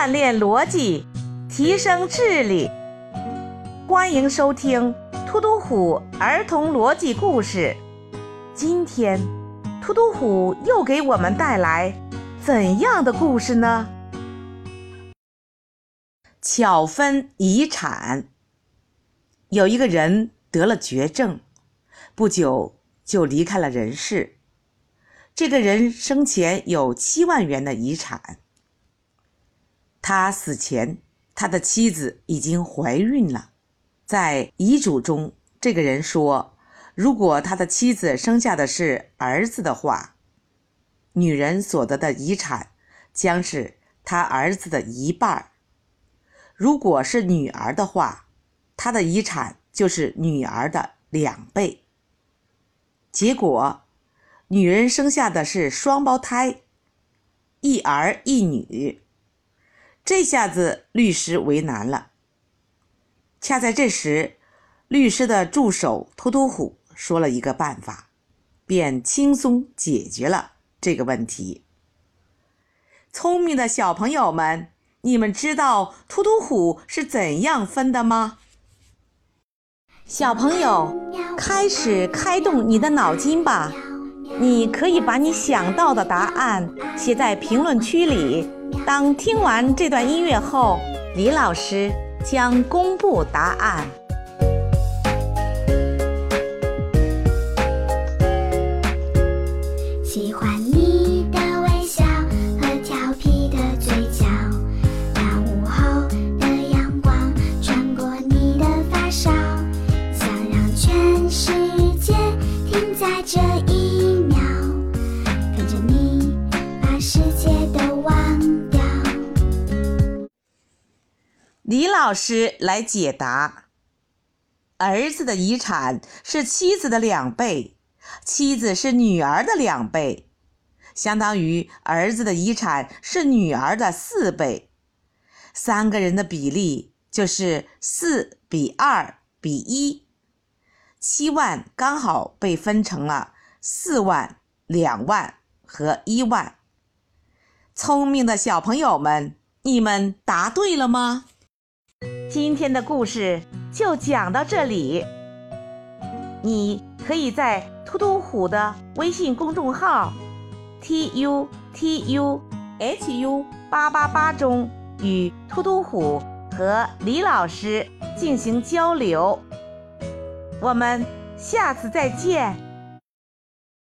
锻炼逻辑，提升智力。欢迎收听《突突虎儿童逻辑故事》。今天，突突虎又给我们带来怎样的故事呢？巧分遗产。有一个人得了绝症，不久就离开了人世。这个人生前有七万元的遗产。他死前，他的妻子已经怀孕了。在遗嘱中，这个人说，如果他的妻子生下的是儿子的话，女人所得的遗产将是他儿子的一半；如果是女儿的话，他的遗产就是女儿的两倍。结果，女人生下的是双胞胎，一儿一女。这下子律师为难了。恰在这时，律师的助手突突虎说了一个办法，便轻松解决了这个问题。聪明的小朋友们，你们知道突突虎是怎样分的吗？小朋友，开始开动你的脑筋吧！你可以把你想到的答案写在评论区里。当听完这段音乐后，李老师。将公布答案。李老师来解答：儿子的遗产是妻子的两倍，妻子是女儿的两倍，相当于儿子的遗产是女儿的四倍。三个人的比例就是四比二比一，七万刚好被分成了四万、两万和一万。聪明的小朋友们，你们答对了吗？今天的故事就讲到这里。你可以在突突虎的微信公众号 t u t u h u 八八八中与突突虎和李老师进行交流。我们下次再见。